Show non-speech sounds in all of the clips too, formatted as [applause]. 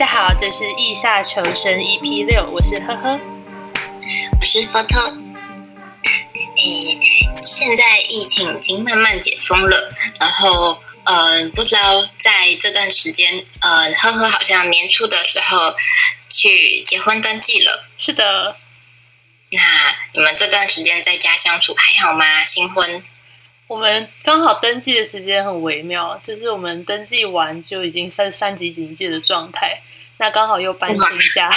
家好，这是意下求生 EP 六，我是呵呵，我是波特。诶，现在疫情已经慢慢解封了，然后，呃，不知道在这段时间，呃，呵呵好像年初的时候去结婚登记了。是的，那你们这段时间在家相处还好吗？新婚？我们刚好登记的时间很微妙，就是我们登记完就已经三三级警戒的状态，那刚好又搬新家，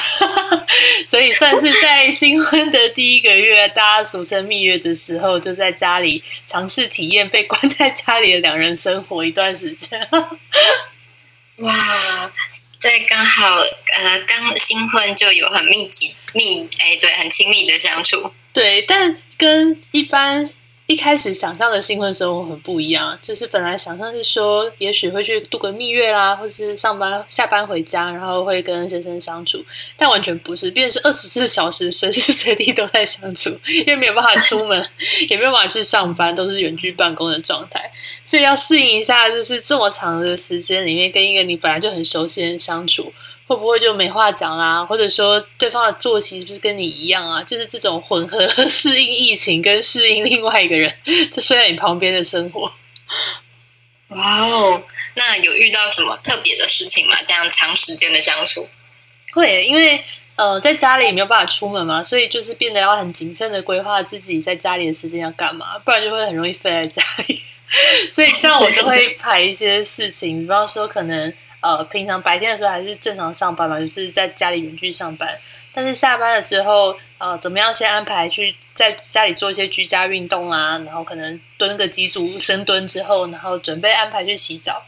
[laughs] 所以算是在新婚的第一个月，大家俗称蜜月的时候，就在家里尝试体验被关在家里的两人生活一段时间。哇，对，刚好呃，刚新婚就有很密集密，哎，对，很亲密的相处。对，但跟一般。一开始想象的新婚生活很不一样，就是本来想象是说，也许会去度个蜜月啦，或是上班下班回家，然后会跟先生相处，但完全不是，变成是二十四小时随时随地都在相处，因为没有办法出门，[laughs] 也没有办法去上班，都是远距办公的状态，所以要适应一下，就是这么长的时间里面跟一个你本来就很熟悉的人相处。会不会就没话讲啊？或者说对方的作息是不是跟你一样啊？就是这种混合适应疫情跟适应另外一个人睡在你旁边的生活。哇哦，那有遇到什么特别的事情吗？这样长时间的相处，会因为呃在家里没有办法出门嘛，所以就是变得要很谨慎的规划自己在家里的时间要干嘛，不然就会很容易废在家里。[laughs] 所以像我就会排一些事情，比方说可能。呃，平常白天的时候还是正常上班嘛，就是在家里远距上班。但是下班了之后，呃，怎么样先安排去在家里做一些居家运动啊？然后可能蹲个几组深蹲之后，然后准备安排去洗澡。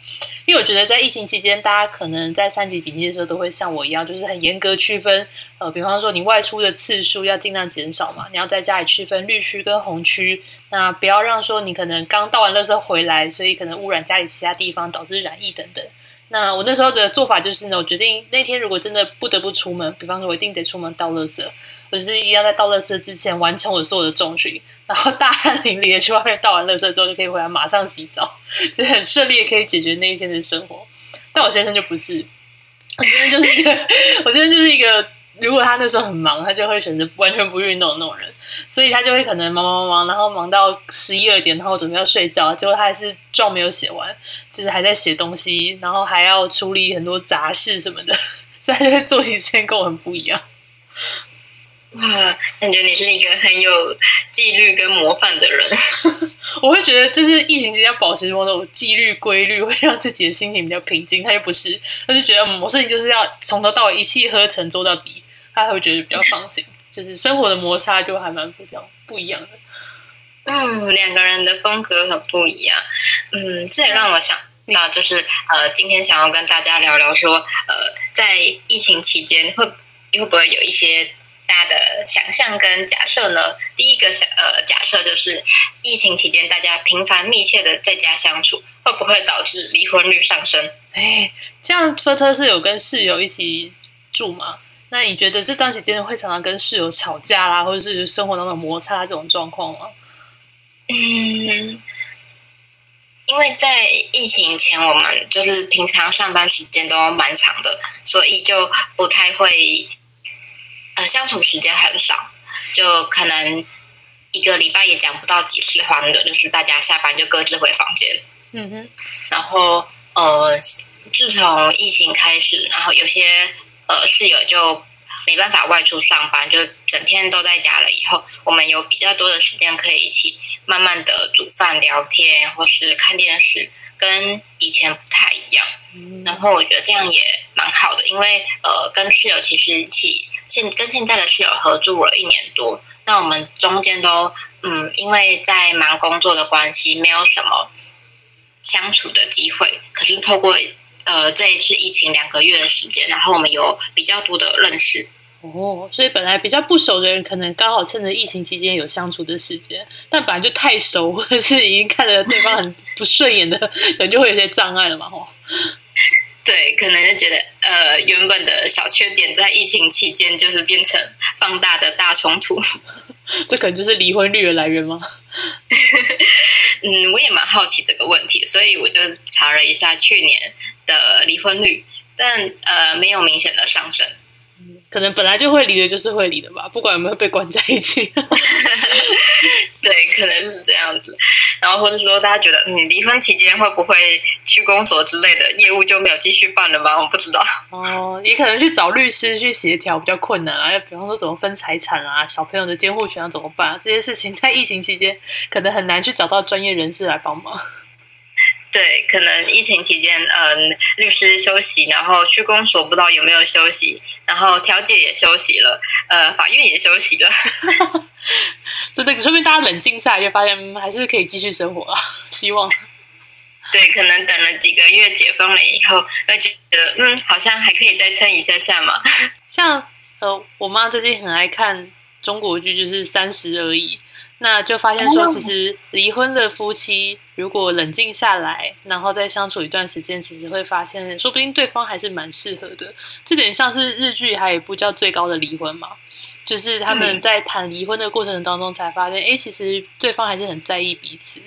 因为我觉得在疫情期间，大家可能在三级警戒的时候都会像我一样，就是很严格区分。呃，比方说你外出的次数要尽量减少嘛，你要在家里区分绿区跟红区。那不要让说你可能刚倒完垃圾回来，所以可能污染家里其他地方，导致染疫等等。那我那时候的做法就是呢，我决定那天如果真的不得不出门，比方说我一定得出门倒垃圾，我就是一定要在倒垃圾之前完成我所有的重训，然后大汗淋漓的去外面倒完垃圾之后就可以回来马上洗澡，[laughs] 就很顺利的可以解决那一天的生活。但我先生就不是，我先生就是一个，[laughs] 我先生就是一个。如果他那时候很忙，他就会选择完全不运动的那种人，所以他就会可能忙忙忙，然后忙到十一二点，然后准备要睡觉，结果他还是状没有写完，就是还在写东西，然后还要处理很多杂事什么的，[laughs] 所以他就会作息时间跟我很不一样。哇，感觉你是一个很有纪律跟模范的人。[laughs] 我会觉得，就是疫情期间保持某种纪律规律，会让自己的心情比较平静。他又不是，他就觉得，嗯，我事情就是要从头到尾一气呵成做到底。他会觉得比较放心，[laughs] 就是生活的摩擦就还蛮不掉不一样的。嗯，两个人的风格很不一样。嗯，这也让我想到，就是呃，今天想要跟大家聊聊说，呃，在疫情期间会会不会有一些大家的想象跟假设呢？第一个想呃假设就是，疫情期间大家频繁密切的在家相处，会不会导致离婚率上升？哎，这样特特是有跟室友一起住吗？那你觉得这段时间会常常跟室友吵架啦，或者是生活当中摩擦这种状况吗？嗯，因为在疫情前，我们就是平常上班时间都蛮长的，所以就不太会，呃，相处时间很少，就可能一个礼拜也讲不到几次话的，就是大家下班就各自回房间。嗯哼，然后呃，自从疫情开始，然后有些。呃，室友就没办法外出上班，就整天都在家了。以后我们有比较多的时间可以一起慢慢的煮饭、聊天，或是看电视，跟以前不太一样。然后我觉得这样也蛮好的，因为呃，跟室友其实一起现跟现在的室友合住了一年多，那我们中间都嗯，因为在忙工作的关系，没有什么相处的机会。可是透过呃，这一次疫情两个月的时间，然后我们有比较多的认识哦，所以本来比较不熟的人，可能刚好趁着疫情期间有相处的时间，但本来就太熟或者是已经看着对方很不顺眼的人，就会有些障碍了嘛，吼。对，可能就觉得呃，原本的小缺点在疫情期间就是变成放大的大冲突，[laughs] 这可能就是离婚率的来源吗？[laughs] 嗯，我也蛮好奇这个问题，所以我就查了一下去年的离婚率，但呃没有明显的上升。可能本来就会离的，就是会离的吧，不管有没有被关在一起。[laughs] 对，可能是这样子。然后或者说，大家觉得，嗯，离婚期间会不会去公所之类的业务就没有继续办了吗？我不知道。[laughs] 哦，也可能去找律师去协调比较困难啊。要比方说，怎么分财产啊，小朋友的监护权要怎么办啊？这些事情在疫情期间可能很难去找到专业人士来帮忙。对，可能疫情期间，嗯，律师休息，然后区公所不知道有没有休息，然后调解也休息了，呃，法院也休息了。[laughs] 真的，说明大家冷静下来，就发现还是可以继续生活啊。[laughs] 希望。对，可能等了几个月解封了以后，会觉得，嗯，好像还可以再撑一下下嘛。像呃，我妈最近很爱看中国剧，就是《三十而已》。那就发现说，其实离婚的夫妻如果冷静下来，然后再相处一段时间，其实会发现，说不定对方还是蛮适合的。这点像是日剧还有一部叫《最高的离婚》嘛，就是他们在谈离婚的过程当中才发现，哎，其实对方还是很在意彼此。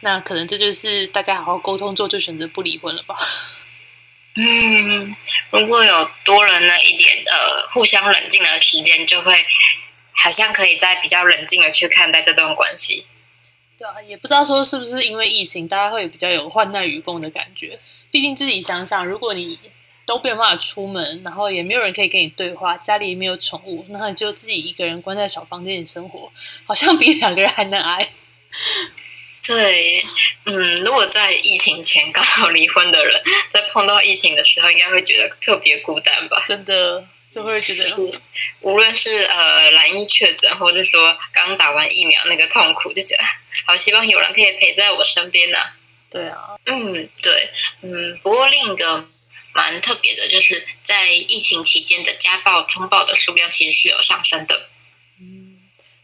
那可能这就是大家好好沟通之后就选择不离婚了吧？嗯，如果有多了那一点呃互相冷静的时间，就会。好像可以再比较冷静的去看待这段关系。对啊，也不知道说是不是因为疫情，大家会比较有患难与共的感觉。毕竟自己想想，如果你都没有办法出门，然后也没有人可以跟你对话，家里也没有宠物，那你就自己一个人关在小房间里生活，好像比两个人还难挨。对，嗯，如果在疫情前刚好离婚的人，在碰到疫情的时候，应该会觉得特别孤单吧？真的。就会觉得，无论是呃蓝衣确诊，或者说刚打完疫苗那个痛苦，就觉得好希望有人可以陪在我身边呢。对啊，嗯，对，嗯，不过另一个蛮特别的，就是在疫情期间的家暴通报的数量其实是有上升的。嗯，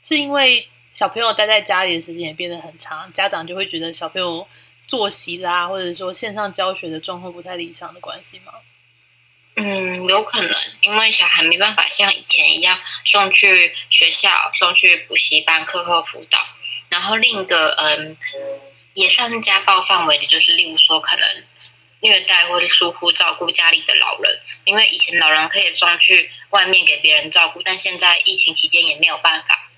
是因为小朋友待在家里的时间也变得很长，家长就会觉得小朋友作息啦，或者说线上教学的状况不太理想的关系吗？嗯，有可能，因为小孩没办法像以前一样送去学校、送去补习班、课后辅导。然后另一个，嗯，也算是家暴范围的，就是例如说可能虐待或是疏忽照顾家里的老人。因为以前老人可以送去外面给别人照顾，但现在疫情期间也没有办法，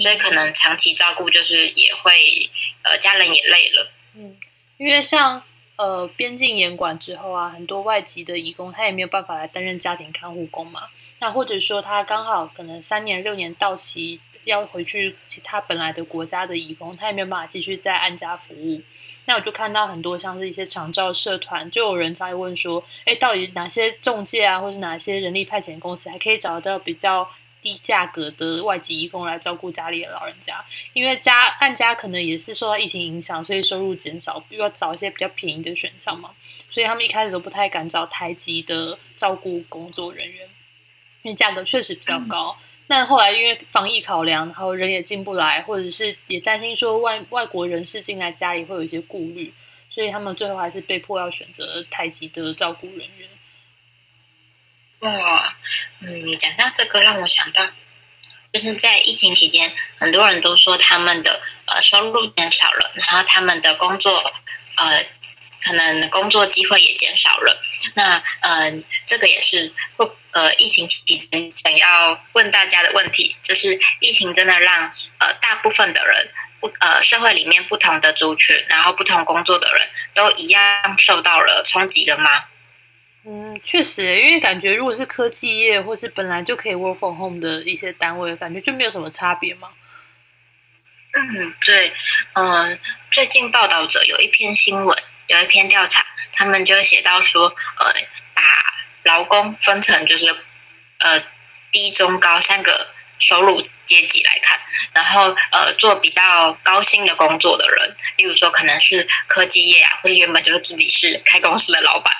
所以可能长期照顾就是也会，呃，家人也累了。嗯，因为像。呃，边境严管之后啊，很多外籍的义工他也没有办法来担任家庭看护工嘛。那或者说他刚好可能三年六年到期要回去其他本来的国家的义工，他也没有办法继续在安家服务。那我就看到很多像是一些长照社团，就有人在问说，哎，到底哪些中介啊，或是哪些人力派遣公司还可以找到比较。低价格的外籍义工来照顾家里的老人家，因为家按家可能也是受到疫情影响，所以收入减少，又要找一些比较便宜的选项嘛，所以他们一开始都不太敢找台籍的照顾工作人员，因为价格确实比较高。但后来因为防疫考量，然后人也进不来，或者是也担心说外外国人士进来家里会有一些顾虑，所以他们最后还是被迫要选择台籍的照顾人员。哇，嗯，讲到这个，让我想到，就是在疫情期间，很多人都说他们的呃收入减少了，然后他们的工作呃可能工作机会也减少了。那嗯，这个也是不呃疫情期间想要问大家的问题，就是疫情真的让呃大部分的人不呃社会里面不同的族群，然后不同工作的人都一样受到了冲击了吗？嗯，确实，因为感觉如果是科技业或是本来就可以 work from home 的一些单位，感觉就没有什么差别嘛。嗯，对，嗯，最近报道者有一篇新闻，有一篇调查，他们就写到说，呃，把劳工分成就是呃低、中、高三个收入阶级来看，然后呃做比较高薪的工作的人，例如说可能是科技业啊，或者原本就是自己是开公司的老板。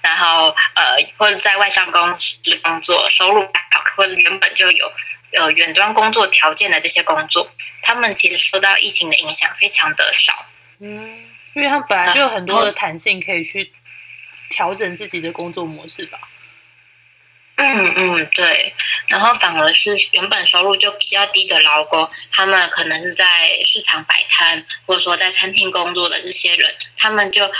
然后呃，或者在外商公司工作，收入好，或者原本就有呃远端工作条件的这些工作，他们其实受到疫情的影响非常的少。嗯，因为他本来就有很多的弹性，可以去调整自己的工作模式吧。嗯嗯，对。然后反而是原本收入就比较低的劳工，他们可能是在市场摆摊，或者说在餐厅工作的这些人，他们就。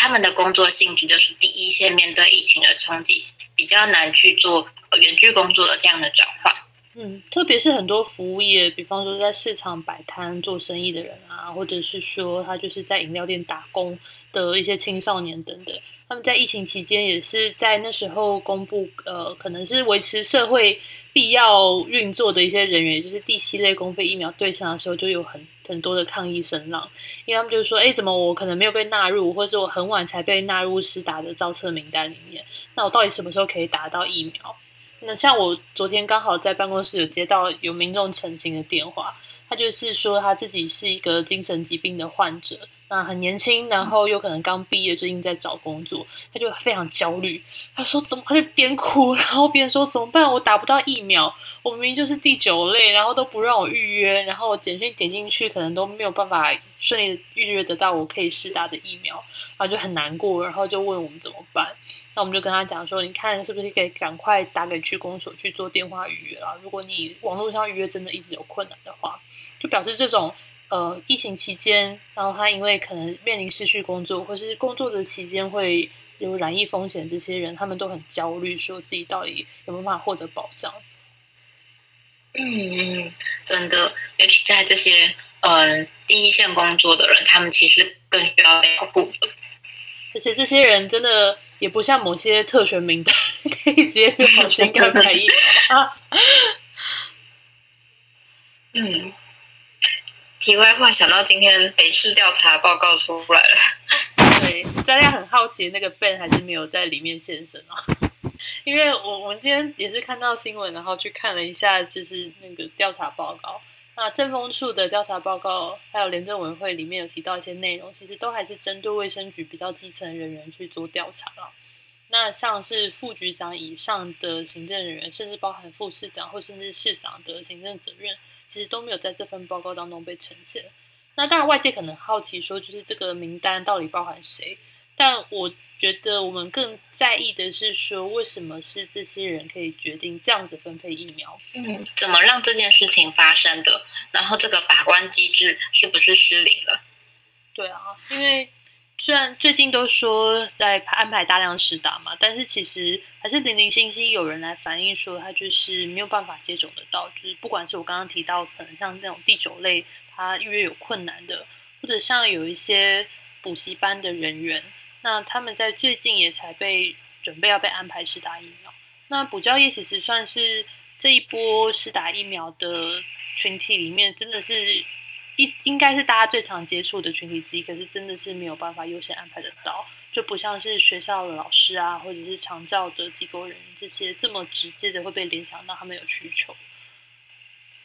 他们的工作性质就是第一线面对疫情的冲击，比较难去做远距工作的这样的转换。嗯，特别是很多服务业，比方说在市场摆摊做生意的人啊，或者是说他就是在饮料店打工的一些青少年等等，他们在疫情期间也是在那时候公布，呃，可能是维持社会必要运作的一些人员，就是第七类公费疫苗对象的时候，就有很很多的抗议声浪，因为他们就是说，哎，怎么我可能没有被纳入，或是我很晚才被纳入施打的造册名单里面，那我到底什么时候可以打到疫苗？那像我昨天刚好在办公室有接到有民众澄清的电话，他就是说他自己是一个精神疾病的患者，那很年轻，然后又可能刚毕业，最近在找工作，他就非常焦虑。他说怎么？他就边哭，然后边说怎么办？我打不到疫苗，我明明就是第九类，然后都不让我预约，然后简讯点进去，可能都没有办法顺利预约得到我可以试打的疫苗，然后就很难过，然后就问我们怎么办。那我们就跟他讲说，你看是不是可以赶快打给区公所去做电话预约啊？如果你网络上预约真的一直有困难的话，就表示这种呃疫情期间，然后他因为可能面临失去工作，或是工作的期间会有染疫风险，这些人他们都很焦虑，说自己到底有没有办法获得保障。嗯，真的，尤其在这些呃第一线工作的人，他们其实更需要被保护的。而且这些人真的。也不像某些特权名单 [laughs] 可以直接跑新疆买疫苗啊。嗯，题外话，想到今天北市调查报告出来了，[laughs] 对，大家很好奇那个 Ben 还是没有在里面现身啊？[laughs] 因为我我们今天也是看到新闻，然后去看了一下，就是那个调查报告。那政风处的调查报告，还有廉政委员会里面有提到一些内容，其实都还是针对卫生局比较基层人员去做调查了。那像是副局长以上的行政人员，甚至包含副市长或甚至市长的行政责任，其实都没有在这份报告当中被呈现。那当然，外界可能好奇说，就是这个名单到底包含谁？但我觉得我们更在意的是说，为什么是这些人可以决定这样子分配疫苗？嗯，怎么让这件事情发生的？然后这个把关机制是不是失灵了？对啊，因为虽然最近都说在安排大量实打嘛，但是其实还是零零星星有人来反映说，他就是没有办法接种得到。就是不管是我刚刚提到，可能像这种第九类，他预约有困难的，或者像有一些补习班的人员。那他们在最近也才被准备要被安排施打疫苗。那补教业其实算是这一波施打疫苗的群体里面，真的是一应该是大家最常接触的群体之一。可是真的是没有办法优先安排得到，就不像是学校的老师啊，或者是长教的机构人这些这么直接的会被联想到他们有需求。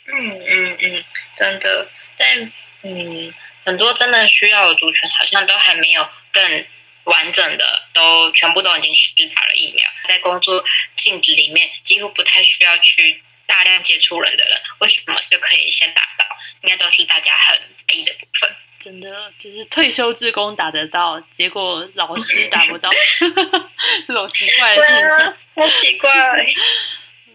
嗯嗯嗯，真的，但嗯，很多真的需要的族群好像都还没有更。完整的都全部都已经是打了疫苗，在工作性质里面几乎不太需要去大量接触人的人，为什么就可以先打到？应该都是大家很在意的部分。真的就是退休职工打得到，结果老师 [laughs] 打不到，[laughs] 这种奇怪的事情，好奇怪。嗯，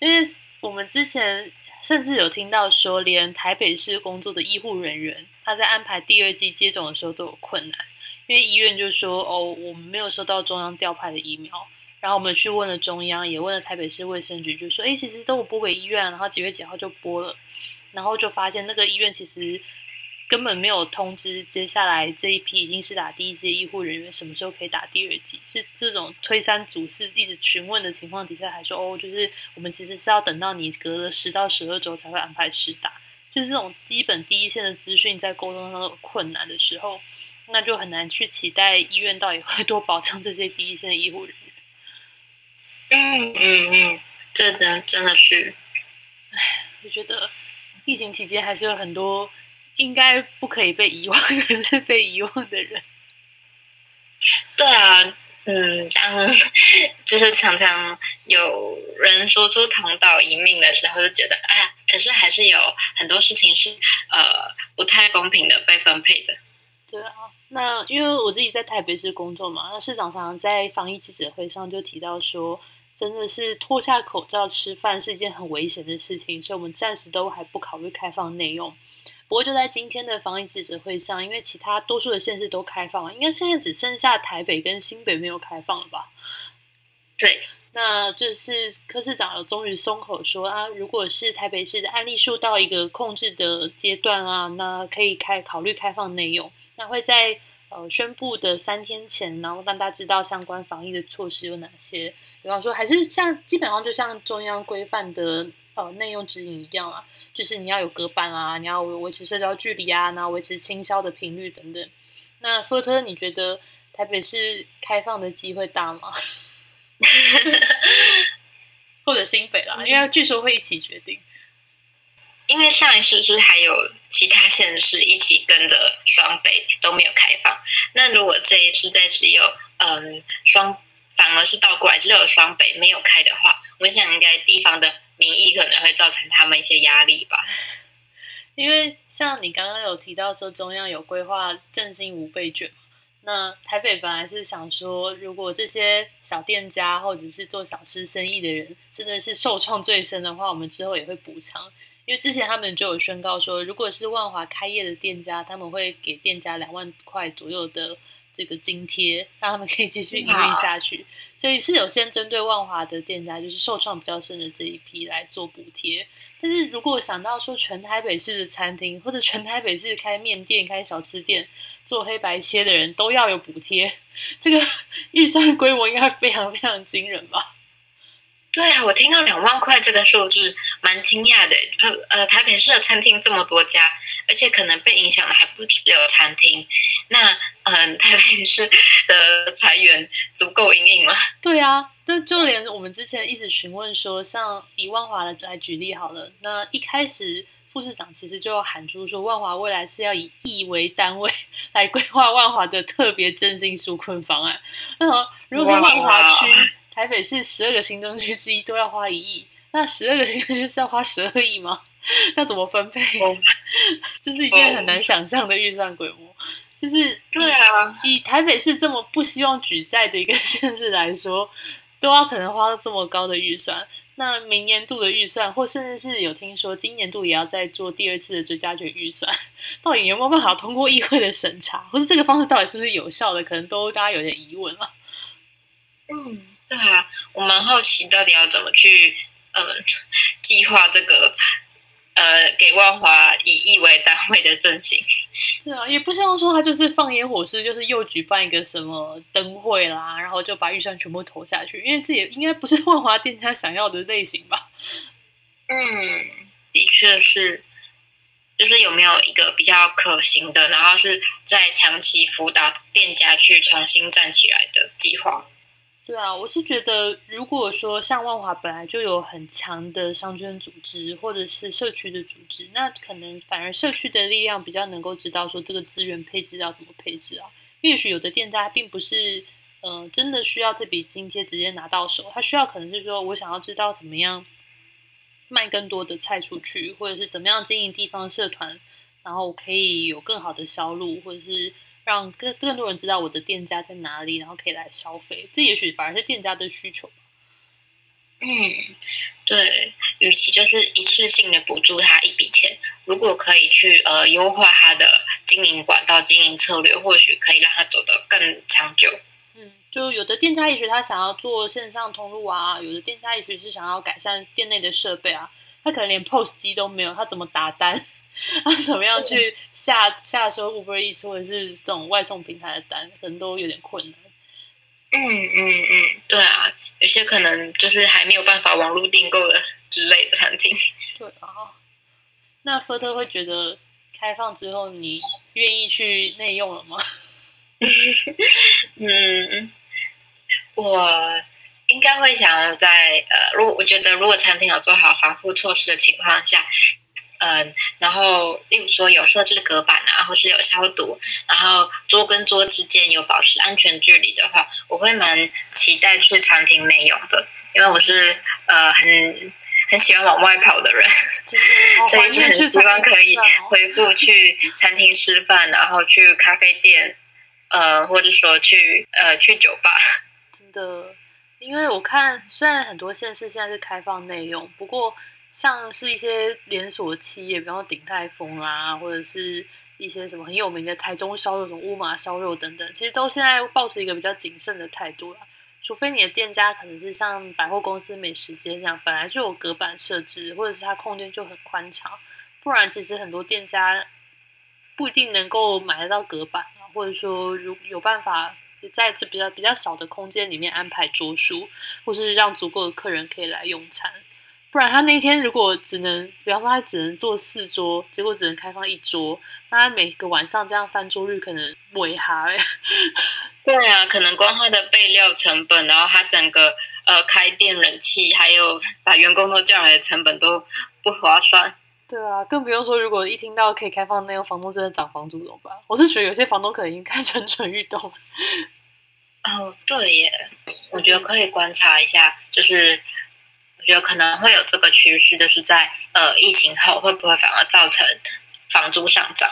[laughs] 因为我们之前甚至有听到说，连台北市工作的医护人员，他在安排第二季接种的时候都有困难。因为医院就说哦，我们没有收到中央调派的疫苗，然后我们去问了中央，也问了台北市卫生局，就说哎，其实都有拨给医院，然后几月几号就拨了，然后就发现那个医院其实根本没有通知接下来这一批已经是打第一剂医护人员什么时候可以打第二剂，是这种推三阻四一直询问的情况底下，还说哦，就是我们其实是要等到你隔了十到十二周才会安排施打，就是这种基本第一线的资讯在沟通上有困难的时候。那就很难去期待医院到底会多保障这些第一线的医护人员。嗯嗯嗯，真的真的是，唉，我觉得疫情期间还是有很多应该不可以被遗忘，[laughs] 可是被遗忘的人。对啊，嗯，当 [laughs] 就是常常有人说出同岛一命的时候，就觉得哎，可是还是有很多事情是呃不太公平的被分配的。对啊。那因为我自己在台北市工作嘛，那市长常常在防疫记者会上就提到说，真的是脱下口罩吃饭是一件很危险的事情，所以我们暂时都还不考虑开放内用。不过就在今天的防疫记者会上，因为其他多数的县市都开放了，应该现在只剩下台北跟新北没有开放了吧？对，那就是柯市长有终于松口说啊，如果是台北市的案例数到一个控制的阶段啊，那可以开考虑开放内用，那会在呃宣布的三天前，然后让大家知道相关防疫的措施有哪些。比方说，还是像基本上就像中央规范的呃内用指引一样啊，就是你要有隔板啊，你要维持社交距离啊，然后维持清消的频率等等。那福特，你觉得台北市开放的机会大吗？[laughs] 或者新北啦，因为据说会一起决定。因为上一次是还有其他县市一起跟着双北都没有开放，那如果这一次再只有嗯双反而是倒过来只有双北没有开的话，我想应该地方的民意可能会造成他们一些压力吧。[laughs] 因为像你刚刚有提到说中央有规划振兴五倍券。那台北本来是想说，如果这些小店家或者是做小吃生意的人真的是受创最深的话，我们之后也会补偿。因为之前他们就有宣告说，如果是万华开业的店家，他们会给店家两万块左右的这个津贴，让他们可以继续营运下去。所以是有先针对万华的店家，就是受创比较深的这一批来做补贴。但是如果想到说全台北市的餐厅，或者全台北市开面店、开小吃店、做黑白切的人都要有补贴，这个 [laughs] 预算规模应该非常非常惊人吧？对啊，我听到两万块这个数字，蛮惊讶的。呃呃，台北市的餐厅这么多家，而且可能被影响的还不只有餐厅。那嗯，台北市的裁员足够应应吗？[laughs] 对啊。那就连我们之前一直询问说，像以万华来来举例好了，那一开始副市长其实就喊出说，万华未来是要以亿为单位来规划万华的特别振兴纾困方案。那么，如果万华区台北市十二个行政区之一都要花一亿，那十二个行政区是要花十二亿吗？[laughs] 那怎么分配？[laughs] 这是一件很难想象的预算规模。就是对啊，以台北市这么不希望举债的一个县市来说。都要可能花到这么高的预算，那明年度的预算，或甚至是有听说今年度也要再做第二次的追加权预算，到底有没有办法通过议会的审查，或者这个方式到底是不是有效的，可能都大家有点疑问了。嗯，对啊，我蛮好奇到底要怎么去嗯计划这个。呃，给万华以亿为单位的振兴，对啊，也不希望说他就是放烟火式，就是又举办一个什么灯会啦，然后就把预算全部投下去，因为这也应该不是万华店家想要的类型吧？嗯，的确是，就是有没有一个比较可行的，然后是在长期辅导店家去重新站起来的计划。对啊，我是觉得，如果说像万华本来就有很强的商圈组织，或者是社区的组织，那可能反而社区的力量比较能够知道说这个资源配置要怎么配置啊。也许有的店家并不是，嗯，真的需要这笔津贴直接拿到手，他需要可能是说我想要知道怎么样卖更多的菜出去，或者是怎么样经营地方社团，然后可以有更好的销路，或者是。让更更多人知道我的店家在哪里，然后可以来消费，这也许反而是店家的需求。嗯，对，与其就是一次性的补助他一笔钱，如果可以去呃优化他的经营管道、经营策略，或许可以让他走得更长久。嗯，就有的店家也许他想要做线上通路啊，有的店家也许是想要改善店内的设备啊，他可能连 POS 机都没有，他怎么打单？他 [laughs] 怎么样去下下收 Uber Eats 或者是这种外送平台的单，可能都有点困难。嗯嗯嗯，对啊，有些可能就是还没有办法网络订购的之类的餐厅。[laughs] 对啊，那福特会觉得开放之后，你愿意去内用了吗？[laughs] 嗯，我应该会想要在呃，如果我觉得如果餐厅有做好防护措施的情况下。嗯，然后例如说有设置隔板啊，或是有消毒，然后桌跟桌之间有保持安全距离的话，我会蛮期待去餐厅内用的，因为我是呃很很喜欢往外跑的人，[laughs] 所以就很希望可以回复去餐厅吃饭，然后去咖啡店，呃，或者说去呃去酒吧。真的，因为我看虽然很多县市现在是开放内用，不过。像是一些连锁企业，比方说鼎泰丰啦，或者是一些什么很有名的台中烧肉、什么乌马烧肉等等，其实都现在保持一个比较谨慎的态度啦。除非你的店家可能是像百货公司美食街这样，本来就有隔板设置，或者是它空间就很宽敞，不然其实很多店家不一定能够买得到隔板啊，或者说如有办法在这比较比较小的空间里面安排桌数，或是让足够的客人可以来用餐。不然他那天如果只能，比方说他只能做四桌，结果只能开放一桌，那他每个晚上这样翻桌率可能尾哈哎。对啊，可能光他的备料成本，然后他整个呃开店冷气，还有把员工都叫来的成本都不划算。对啊，更不用说如果一听到可以开放那个房东真的涨房租怎么办？我是觉得有些房东可能已经开始蠢蠢欲动。哦，对耶，我觉得可以观察一下，就是我觉得可能会有这个趋势，就是在呃疫情后会不会反而造成房租上涨？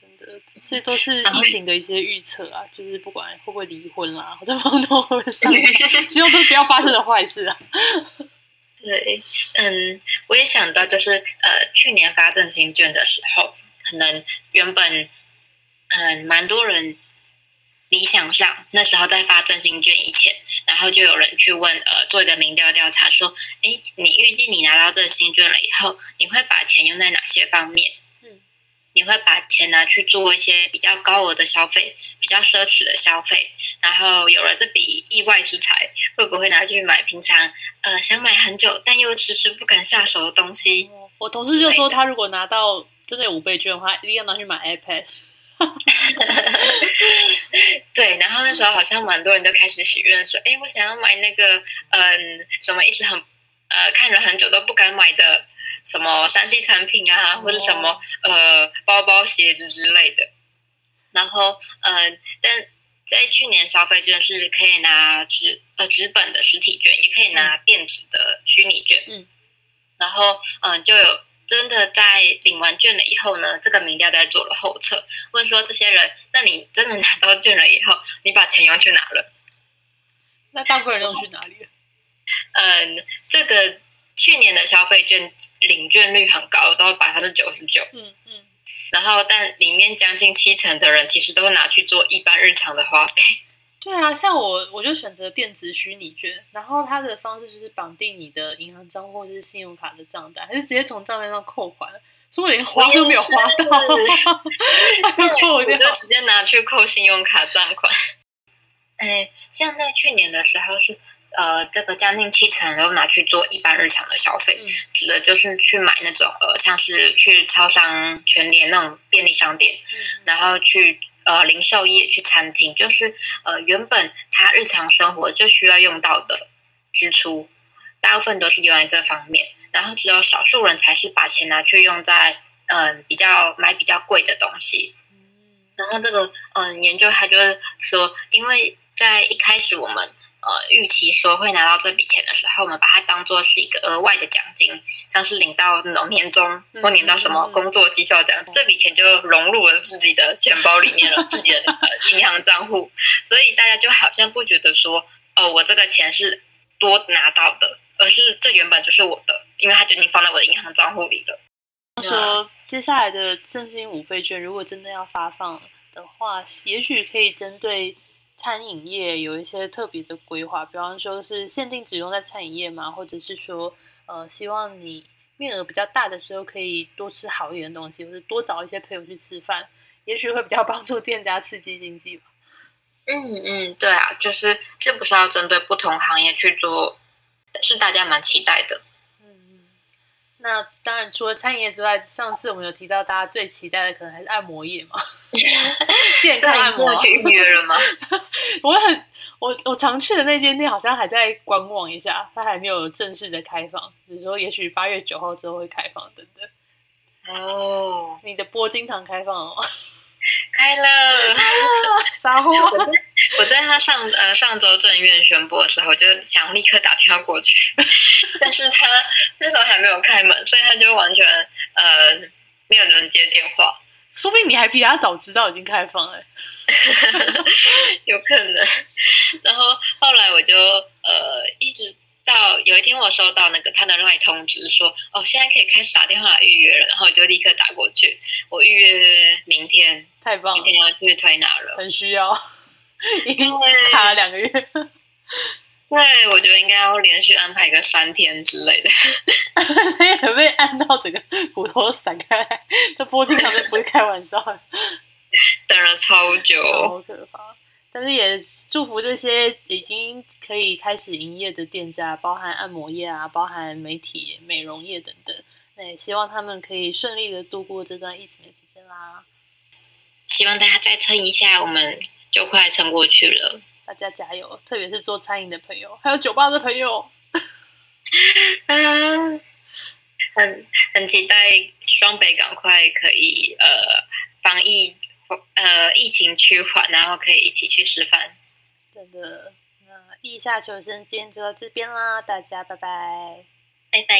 真的这都是疫情的一些预测啊，就是不管会不会离婚啦，或者房东会不会上，[laughs] 希望都不要发生的坏事啊。[laughs] 对，嗯，我也想到，就是呃，去年发振兴券的时候，可能原本嗯，蛮多人理想上那时候在发振兴券以前，然后就有人去问呃，做一个民调调查，说，哎，你预计你拿到振兴券了以后，你会把钱用在哪些方面？嗯你会把钱拿去做一些比较高额的消费，比较奢侈的消费，然后有了这笔意外之财，会不会拿去买平常呃想买很久但又迟迟不敢下手的东西？我同事就说，他如果拿到真的有五倍券的话，一定要拿去买 iPad。[laughs] 对，然后那时候好像蛮多人都开始许愿说，哎，我想要买那个嗯什么一直很呃看了很久都不敢买的。什么三 C 产品啊，或者什么呃包包、鞋子之类的。然后呃，但在去年消费券是可以拿纸呃纸本的实体券，也可以拿电子的虚拟券。嗯。然后嗯，就有真的在领完券了以后呢，这个民调在做了后测，问说这些人，那你真的拿到券了以后，你把钱用去哪了？那大部分人用去哪里了？嗯，这个。去年的消费券领券率很高，到百分之九十九。嗯嗯。然后，但里面将近七成的人其实都拿去做一般日常的花费。对啊，像我，我就选择电子虚拟券，然后它的方式就是绑定你的银行账户或者是信用卡的账单，它就直接从账单上扣款，所以我连花都没有花到，[laughs] 扣我，就直接拿去扣信用卡账款。[laughs] 哎，像在去年的时候是。呃，这个将近七成都拿去做一般日常的消费，指的就是去买那种呃，像是去超商、全联那种便利商店，然后去呃零售业、去餐厅，就是呃原本他日常生活就需要用到的支出，大部分都是用在这方面，然后只有少数人才是把钱拿去用在嗯比较买比较贵的东西。然后这个嗯研究他就是说，因为在一开始我们。呃，预期说会拿到这笔钱的时候，我们把它当做是一个额外的奖金，像是领到那种年终或领到什么工作绩效奖，这笔钱就融入了自己的钱包里面了，自己的银行账户，所以大家就好像不觉得说，哦，我这个钱是多拿到的，而是这原本就是我的，因为它就已经放在我的银行账户里了。说接下来的振兴五倍券，如果真的要发放的话，也许可以针对。餐饮业有一些特别的规划，比方说是限定只用在餐饮业嘛，或者是说，呃，希望你面额比较大的时候可以多吃好一点的东西，或者多找一些朋友去吃饭，也许会比较帮助店家刺激经济吧。嗯嗯，对啊，就是是不是要针对不同行业去做，是大家蛮期待的。那当然，除了餐饮业之外，上次我们有提到大家最期待的可能还是按摩业嘛，[laughs] 健康按摩去预约了吗？[laughs] 我很我我常去的那间店好像还在观望一下，它还没有正式的开放，只是说也许八月九号之后会开放等等。哦，你的波金堂开放了吗？开了，[laughs] 撒谎！[laughs] 我在他上呃上周正院宣布的时候，就想立刻打电话过去，[laughs] 但是他那时候还没有开门，所以他就完全呃没有人接电话。说不定你还比他早知道已经开放哎，有可能。然后后来我就呃一直到有一天我收到那个他的来通知说，哦，现在可以开始打电话预约了，然后我就立刻打过去。我预约明天，太棒了，明天要去推拿了，很需要，[laughs] 已经卡了两个月。[laughs] 对，我觉得应该要连续安排个三天之类的。[laughs] 也被按到整个骨头散开，这波经常是不是开玩笑的？等了超久，好可怕。但是也祝福这些已经可以开始营业的店家，包含按摩业啊，包含媒体、美容业等等。那也希望他们可以顺利的度过这段疫情的期间啦。希望大家再撑一下，我们就快撑过去了。大家加油，特别是做餐饮的朋友，还有酒吧的朋友。[laughs] 嗯，很很期待双北赶快可以呃防疫。呃，疫情趋缓，然后可以一起去吃饭。真的，那意下求生今天就到这边啦，大家拜拜，拜拜。